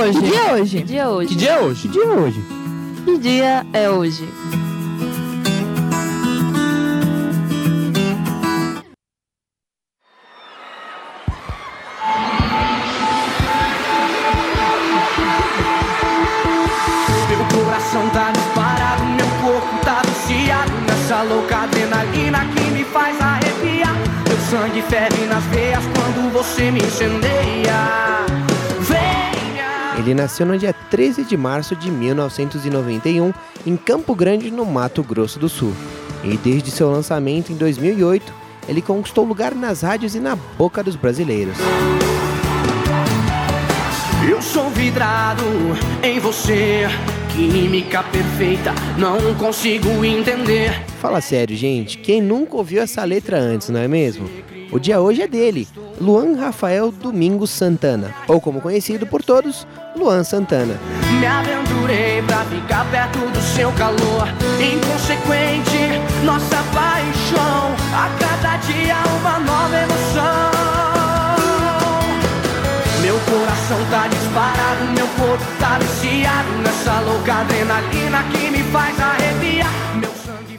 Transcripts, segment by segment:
hoje? Que dia é hoje? Que dia é hoje? Que dia é hoje? Que dia é hoje? Ele nasceu no dia 13 de março de 1991 em Campo Grande, no Mato Grosso do Sul. E desde seu lançamento em 2008, ele conquistou lugar nas rádios e na boca dos brasileiros. Eu sou vidrado em você Química perfeita, não consigo entender Fala sério, gente, quem nunca ouviu essa letra antes, não é mesmo? O dia hoje é dele, Luan Rafael Domingos Santana, ou como conhecido por todos, Luan Santana. Me aventurei pra ficar perto do seu calor. Inconsequente, nossa paixão. A cada dia uma nova emoção. Meu coração tá disparado, meu corpo tá viciado Nessa louca adrenalina que me faz arrepiar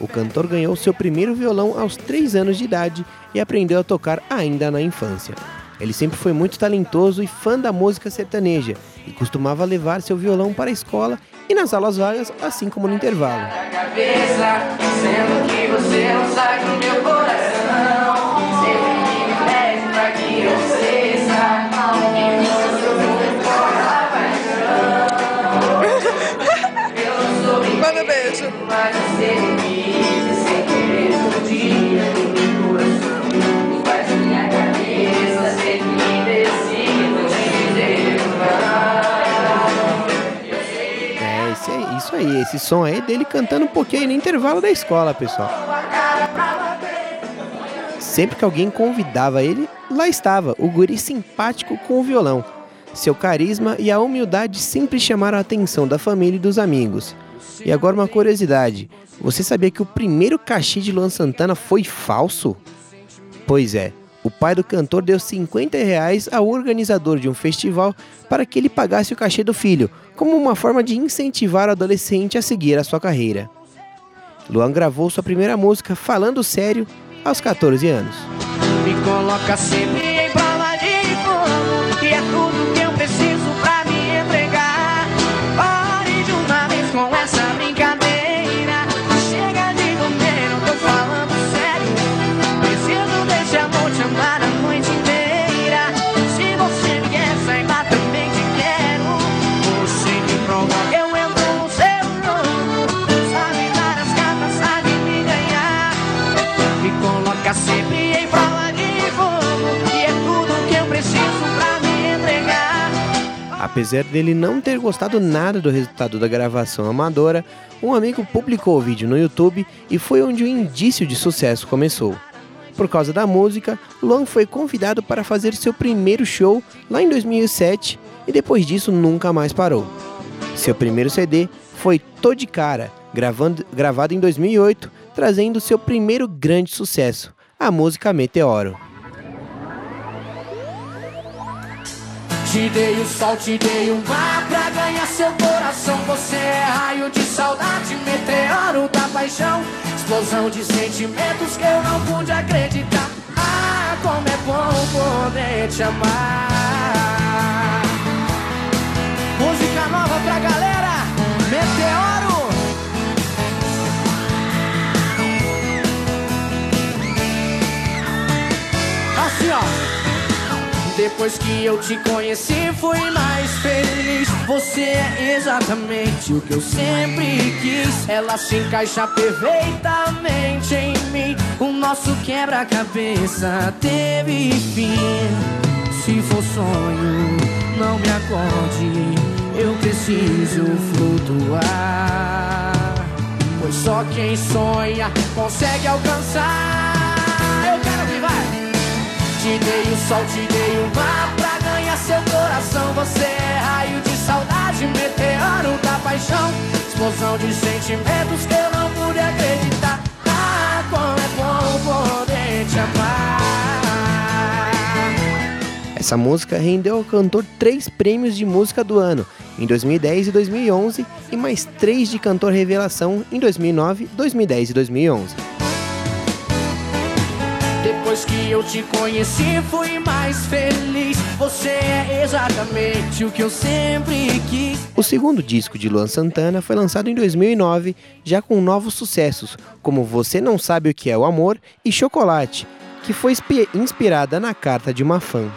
O cantor ganhou seu primeiro violão aos 3 anos de idade e aprendeu a tocar ainda na infância. Ele sempre foi muito talentoso e fã da música sertaneja e costumava levar seu violão para a escola e nas aulas vagas, assim como no intervalo. cabeça aí, esse som aí dele cantando um pouquinho aí no intervalo da escola, pessoal. Sempre que alguém convidava ele, lá estava, o guri simpático com o violão. Seu carisma e a humildade sempre chamaram a atenção da família e dos amigos. E agora uma curiosidade, você sabia que o primeiro cachê de Luan Santana foi falso? Pois é, o pai do cantor deu 50 reais ao organizador de um festival para que ele pagasse o cachê do filho, como uma forma de incentivar o adolescente a seguir a sua carreira. Luan gravou sua primeira música Falando Sério aos 14 anos. Apesar dele não ter gostado nada do resultado da gravação amadora, um amigo publicou o vídeo no YouTube e foi onde o indício de sucesso começou. Por causa da música, Luan foi convidado para fazer seu primeiro show lá em 2007 e depois disso nunca mais parou. Seu primeiro CD foi Tô de Cara, gravando- gravado em 2008, trazendo seu primeiro grande sucesso, a música Meteoro. Te dei o sol, te dei o mar pra ganhar seu coração. Você é raio de saudade, meteoro da paixão. Explosão de sentimentos que eu não pude acreditar. Ah, como é bom poder te amar. Música nova pra galera, Meteoro depois que eu te conheci, fui mais feliz. Você é exatamente o que eu sempre quis. Ela se encaixa perfeitamente em mim. O nosso quebra-cabeça teve fim. Se for sonho, não me acorde. Eu preciso flutuar. Pois só quem sonha consegue alcançar. Te dei o sol, te dei o mar pra ganhar seu coração. Você é raio de saudade, meteoro da paixão. Explosão de sentimentos que eu não pude acreditar. Ah, como é bom poder te amar. Essa música rendeu ao cantor três prêmios de música do ano, em 2010 e 2011, e mais três de cantor revelação em 2009, 2010 e 2011. Depois que eu te conheci, fui mais feliz. Você é exatamente o que eu sempre quis. O segundo disco de Luan Santana foi lançado em 2009, já com novos sucessos, como Você Não Sabe o que é o Amor e Chocolate, que foi inspirada na carta de uma fã.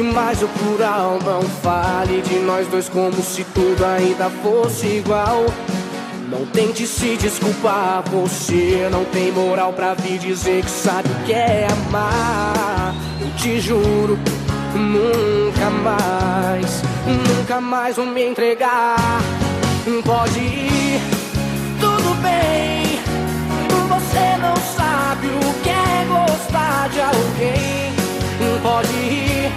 Não use mais o plural, não fale de nós dois como se tudo ainda fosse igual. Não tente se desculpar, você não tem moral pra vir dizer que sabe o que é amar. Eu te juro, nunca mais, nunca mais vou me entregar. Pode ir, tudo bem. Você não sabe o que é gostar de alguém. Pode ir,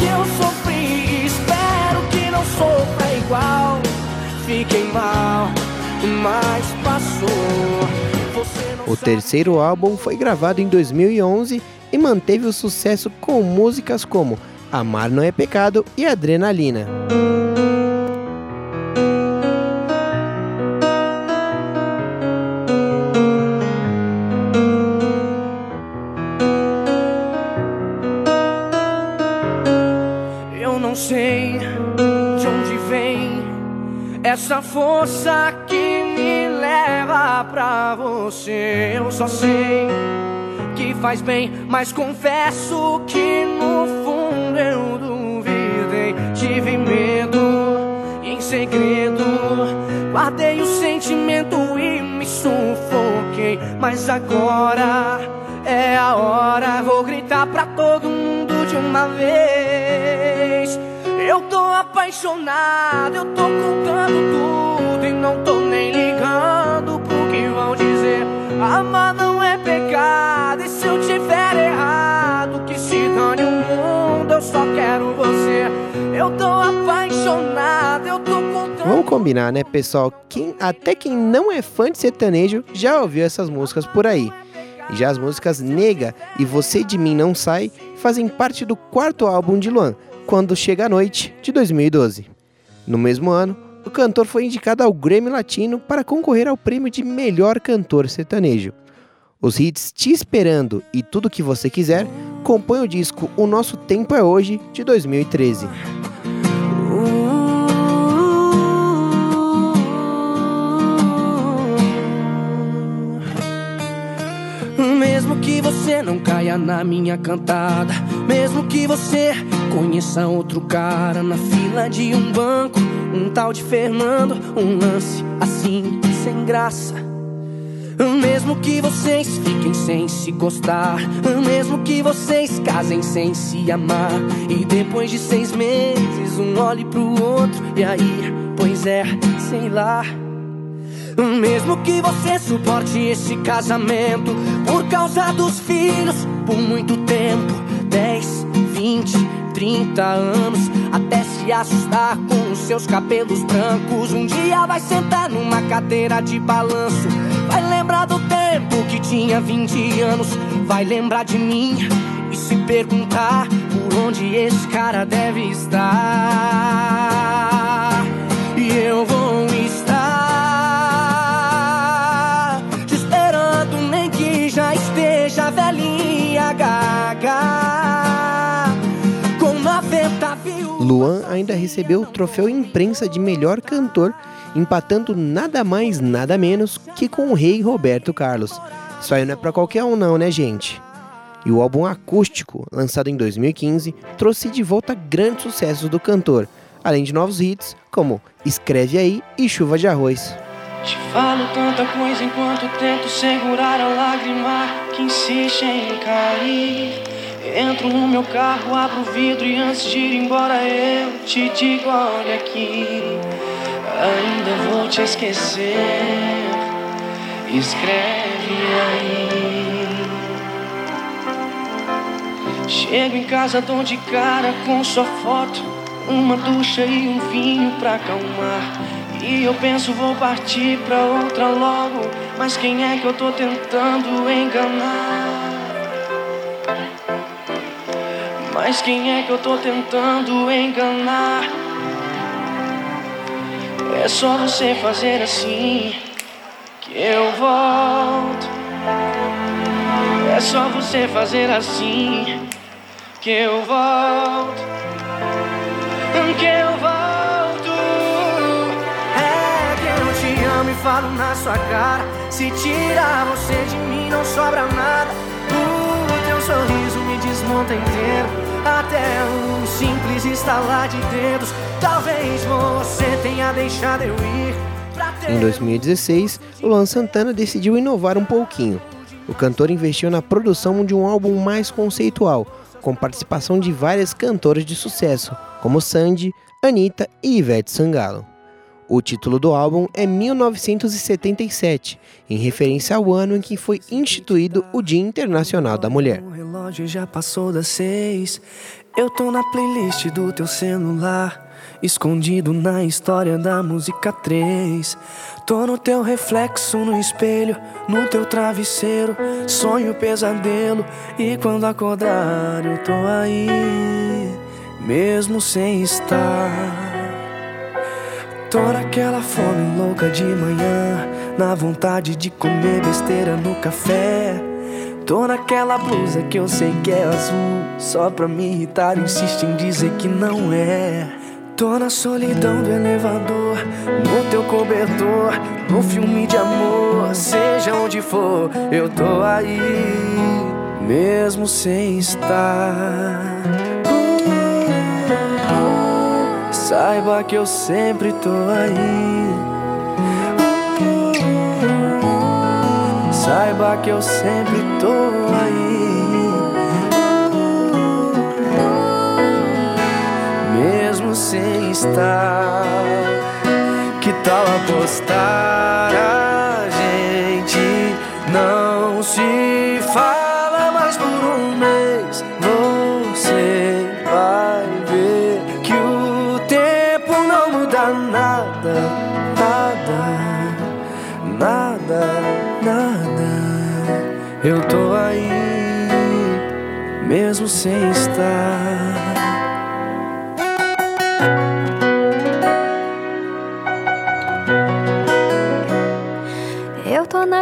que eu sofri, espero que não sofra igual. Fiquei mal, mas passou. O terceiro álbum foi gravado em 2011 e manteve o sucesso com músicas como Amar Não É Pecado e Adrenalina. Força que me leva pra você. Eu só sei que faz bem, mas confesso que no fundo eu duvidei. Tive medo em segredo guardei o sentimento e me sufoquei. Mas agora é a hora, vou gritar pra todo mundo de uma vez. Eu tô apaixonado, eu tô contando tudo não tô nem ligando pro que vão dizer. Amar não é pecado, e se eu tiver errado, que se dane o mundo, eu só quero você. Eu tô apaixonado, eu tô contando. Vamos combinar, né, pessoal? Quem, até quem não é fã de sertanejo já ouviu essas músicas por aí. Já as músicas Nega e Você de Mim Não Sai fazem parte do quarto álbum de Luan, Quando Chega a Noite, de 2012. No mesmo ano, o cantor foi indicado ao Grammy Latino para concorrer ao prêmio de melhor cantor sertanejo. Os hits Te Esperando e Tudo Que Você Quiser compõem o disco O Nosso Tempo é Hoje, de 2013. Mesmo que você não caia na minha cantada, mesmo que você conheça outro cara na fila de um banco, um tal de Fernando, um lance assim, sem graça. Mesmo que vocês fiquem sem se gostar, mesmo que vocês casem sem se amar, e depois de seis meses um olhe pro outro, e aí, pois é, sei lá. Mesmo que você suporte esse casamento por causa dos filhos por muito tempo 10, 20, 30 anos até se assustar com os seus cabelos brancos. Um dia vai sentar numa cadeira de balanço, vai lembrar do tempo que tinha 20 anos, vai lembrar de mim e se perguntar por onde esse cara deve estar. E eu vou Luan ainda recebeu o troféu imprensa de melhor cantor, empatando nada mais, nada menos que com o rei Roberto Carlos. Isso aí não é pra qualquer um não, né, gente? E o álbum acústico, lançado em 2015, trouxe de volta grandes sucessos do cantor, além de novos hits como Escreve Aí e Chuva de Arroz. Te falo tanta coisa enquanto tento segurar a lágrima que insiste em cair. Entro no meu carro, abro o vidro e antes de ir embora eu te digo: olha aqui, ainda vou te esquecer. Escreve aí. Chego em casa, dou de cara com sua foto. Uma ducha e um vinho pra acalmar. E eu penso, vou partir pra outra logo. Mas quem é que eu tô tentando enganar? Mas quem é que eu tô tentando enganar? É só você fazer assim que eu volto. É só você fazer assim que eu volto. Que eu volto. É que eu te amo e falo na sua cara. Se tirar você de mim, não sobra nada. O teu sorriso inteiro. Até um simples estalar de dedos. Talvez você tenha deixado eu ir. Em 2016, Luan Santana decidiu inovar um pouquinho. O cantor investiu na produção de um álbum mais conceitual, com participação de várias cantoras de sucesso, como Sandy, Anitta e Ivete Sangalo. O título do álbum é 1977, em referência ao ano em que foi instituído o Dia Internacional da Mulher. O relógio já passou das seis. Eu tô na playlist do teu celular. Escondido na história da música 3. Tô no teu reflexo no espelho, no teu travesseiro. Sonho pesadelo. E quando acordar, eu tô aí, mesmo sem estar. Tô naquela fome louca de manhã, na vontade de comer besteira no café. Tô naquela blusa que eu sei que é azul, só pra me irritar, insiste em dizer que não é. Tô na solidão do elevador, no teu cobertor, no filme de amor, seja onde for, eu tô aí, mesmo sem estar. Saiba que eu sempre tô aí. Saiba que eu sempre tô aí. Mesmo sem estar. Que tal apostar? A gente não se fala mais por um mês. Você vai muda nada, nada, nada, nada. Eu tô aí, mesmo sem estar.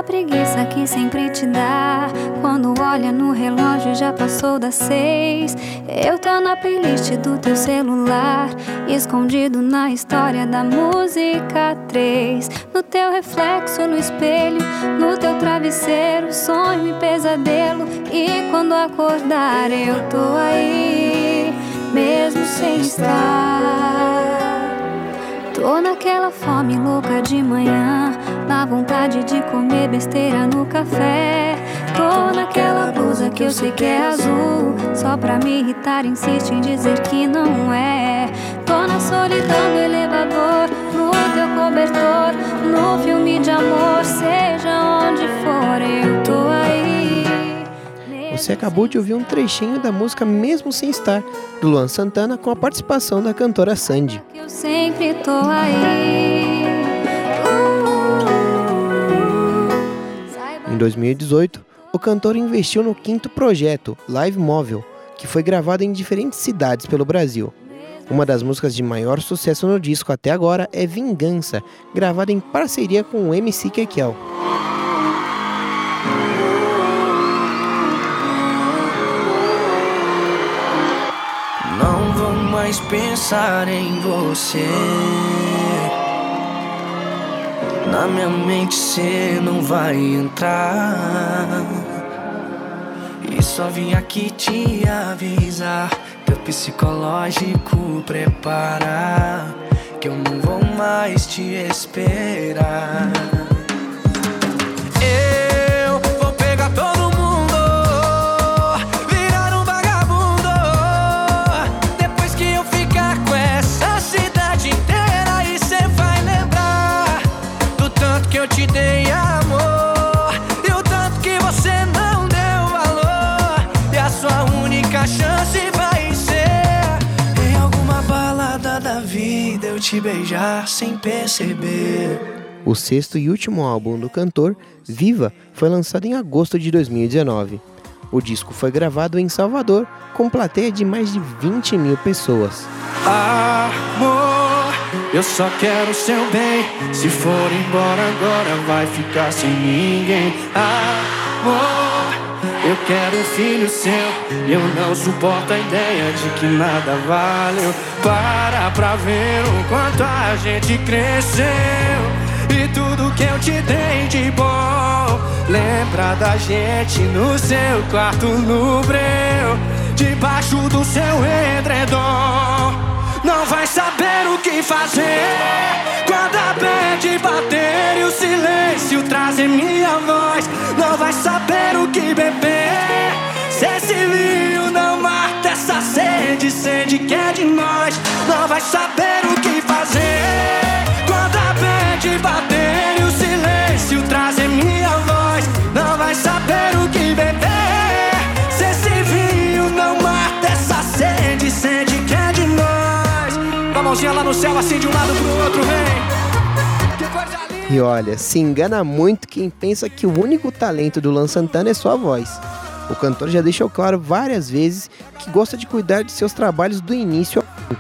Preguiça que sempre te dá. Quando olha no relógio já passou das seis. Eu tô na playlist do teu celular. Escondido na história da música 3. No teu reflexo no espelho, no teu travesseiro. Sonho e pesadelo. E quando acordar, eu tô aí, mesmo sem estar. Tô naquela fome louca de manhã, na vontade de comer besteira no café. Tô naquela blusa que eu sei que é azul, só pra me irritar, insiste em dizer que não é. Tô na solidão do elevador, no teu cobertor, no filme de amor, seja onde for, eu. Você acabou de ouvir um trechinho da música Mesmo Sem Estar, do Luan Santana, com a participação da cantora Sandy. Eu sempre tô aí. Em 2018, o cantor investiu no quinto projeto, Live Móvel, que foi gravado em diferentes cidades pelo Brasil. Uma das músicas de maior sucesso no disco até agora é Vingança, gravada em parceria com o MC Kekel. Mais pensar em você. Na minha mente cê não vai entrar. E só vim aqui te avisar. Teu psicológico preparar. Que eu não vou mais te esperar. Te beijar sem perceber. O sexto e último álbum do cantor, Viva, foi lançado em agosto de 2019. O disco foi gravado em Salvador, com plateia de mais de 20 mil pessoas. Amor, eu só quero seu bem. Se for embora agora, vai ficar sem ninguém. Amor, eu quero um filho seu. Eu não suporto a ideia de que nada valeu. Para pra ver o quanto a gente cresceu. E tudo que eu te dei de bom. Lembra da gente no seu quarto no breu. Debaixo do seu edredom. Não vai saber o que fazer. Quando a bad bater e o silêncio trazer minha voz. Não vai saber o que beber. Se esse vinho não mata essa sede, sede que é de nós. Não vai saber o que fazer. Quando a bad bater e o silêncio trazer minha voz. Não vai saber o que beber. Se esse vinho não mata essa sede, sede que é de nós. Com a mãozinha lá no céu, assim de um lado pro outro, E olha, se engana muito quem pensa que o único talento do Lan Santana é sua voz. O cantor já deixou claro várias vezes que gosta de cuidar de seus trabalhos do início ao fim,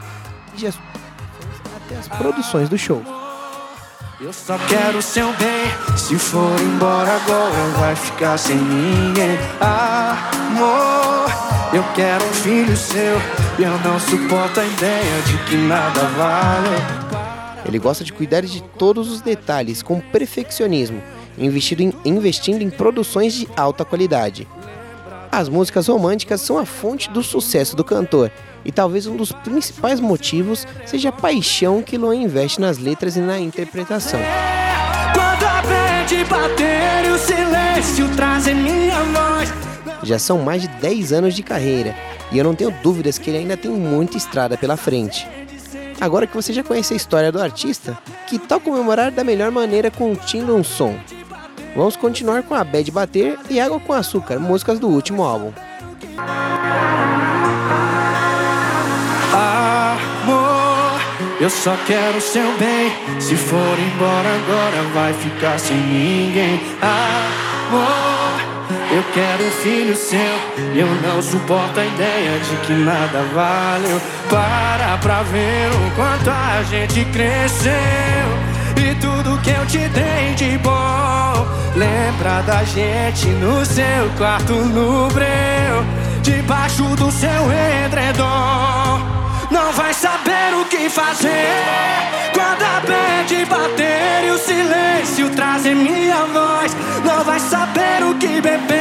até as produções do show. Eu só quero seu bem. Se for embora agora, vai ficar sem ninguém. Amor, eu quero um filho seu. E eu não suporto a ideia de que nada vale. Ele gosta de cuidar de todos os detalhes com perfeccionismo, investindo em, investindo em produções de alta qualidade. As músicas românticas são a fonte do sucesso do cantor, e talvez um dos principais motivos seja a paixão que Luan investe nas letras e na interpretação. Já são mais de 10 anos de carreira, e eu não tenho dúvidas que ele ainda tem muita estrada pela frente. Agora que você já conhece a história do artista, que tal comemorar da melhor maneira curtindo um som? Vamos continuar com a Bad Bater e Água com Açúcar, músicas do último álbum. Amor, eu só quero seu bem. Se for embora agora, vai ficar sem ninguém. Amor, eu quero um filho seu. Eu não suporto a ideia de que nada valeu. Para pra ver o quanto a gente cresceu. E tudo que eu te dei de bom. Lembra da gente no seu quarto no breu. Debaixo do seu edredom. Não vai saber o que fazer Quando a bad bater e o silêncio trazer minha voz Não vai saber o que beber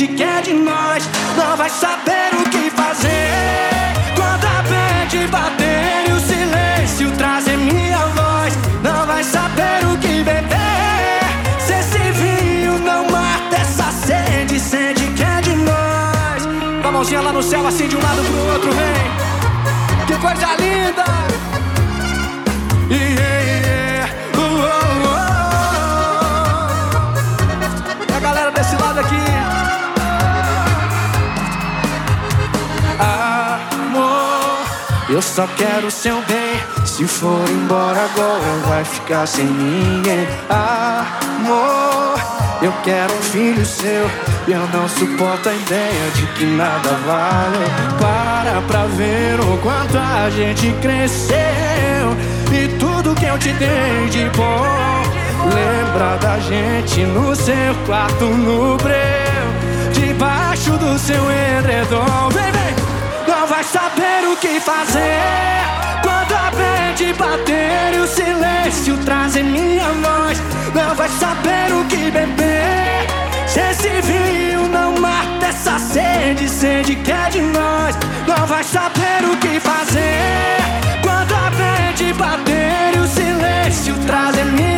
Sede que é de nós Não vai saber o que fazer Quando a bad bater e o silêncio trazer minha voz Não vai saber o que beber Se esse vinho não mata essa sede Sede que é de nós com a mãozinha lá no céu, assim de um lado pro outro, vem. Que coisa linda! Eu só quero seu bem. Se for embora agora, vai ficar sem ninguém. Amor, eu quero um filho seu. E eu não suporto a ideia de que nada vale. Para pra ver o quanto a gente cresceu. E tudo que eu te dei de bom. Lembra da gente no seu quarto no breu. Debaixo do seu edredom. Vai saber o que fazer. Quando a bad bater e o silêncio trazer minha voz. Não vai saber o que beber. Se esse vinho não mata essa sede, sede que é de nós, não vai saber o que fazer. Quando a bad bater e o silêncio trazer minha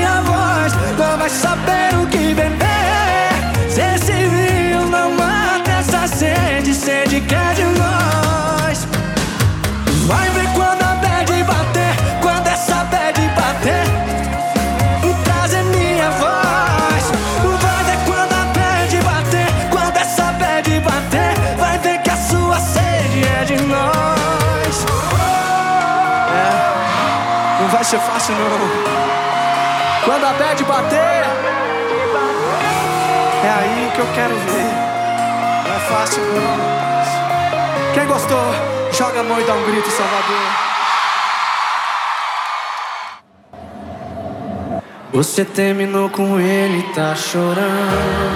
fácil não. Quando a bad bater, é aí que eu quero ver. Não é fácil não. Quem gostou, joga a mão e dá um grito, Salvador. Você terminou com ele, tá chorando.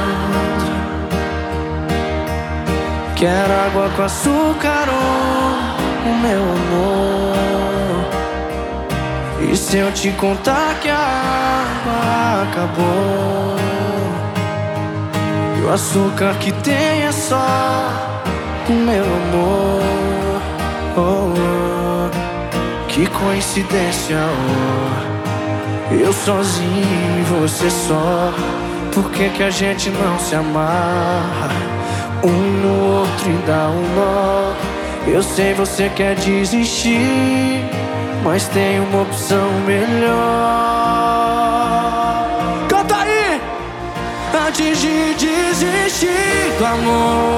Quero água com açúcar, oh, o meu amor. E se eu te contar que a água acabou? E o açúcar que tem é só o meu amor. Oh, oh. Que coincidência, oh. Eu sozinho e você só. Por que, que a gente não se amarra? Um no outro e dá um nó. Eu sei você quer desistir, mas tem uma opção melhor. Canta aí! Antes de desistir do amor,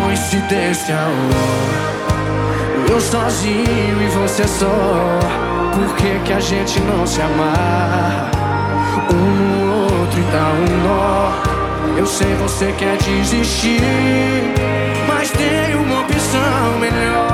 coincidência, oh. Eu sozinho e você só. Por que, que a gente não se amar? Um no outro e dá um nó. Eu sei você quer desistir, mas tem uma opção melhor.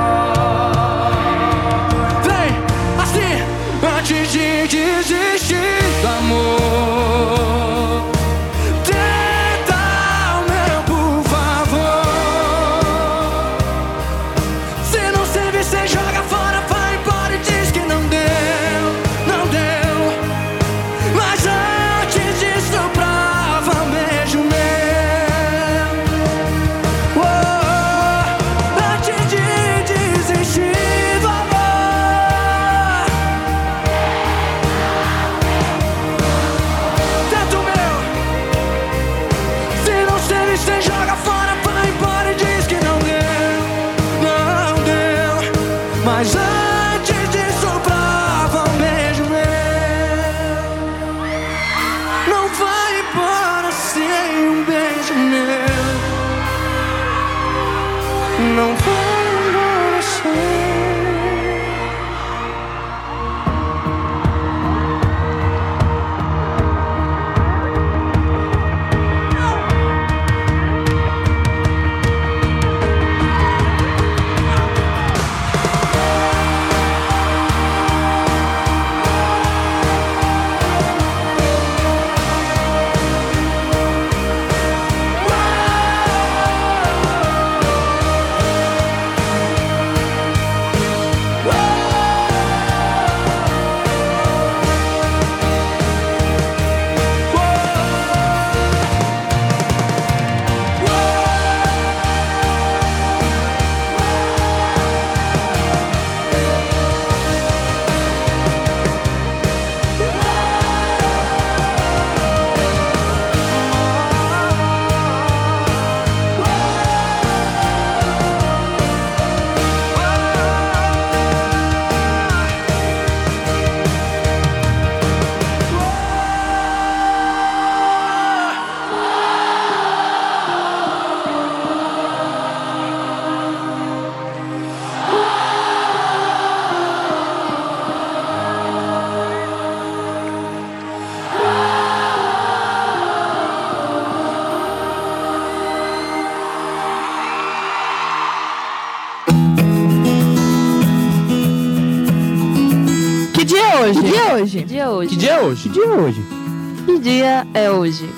Hoje? Que dia é hoje? Que dia é hoje? Que dia é hoje? Que dia é hoje?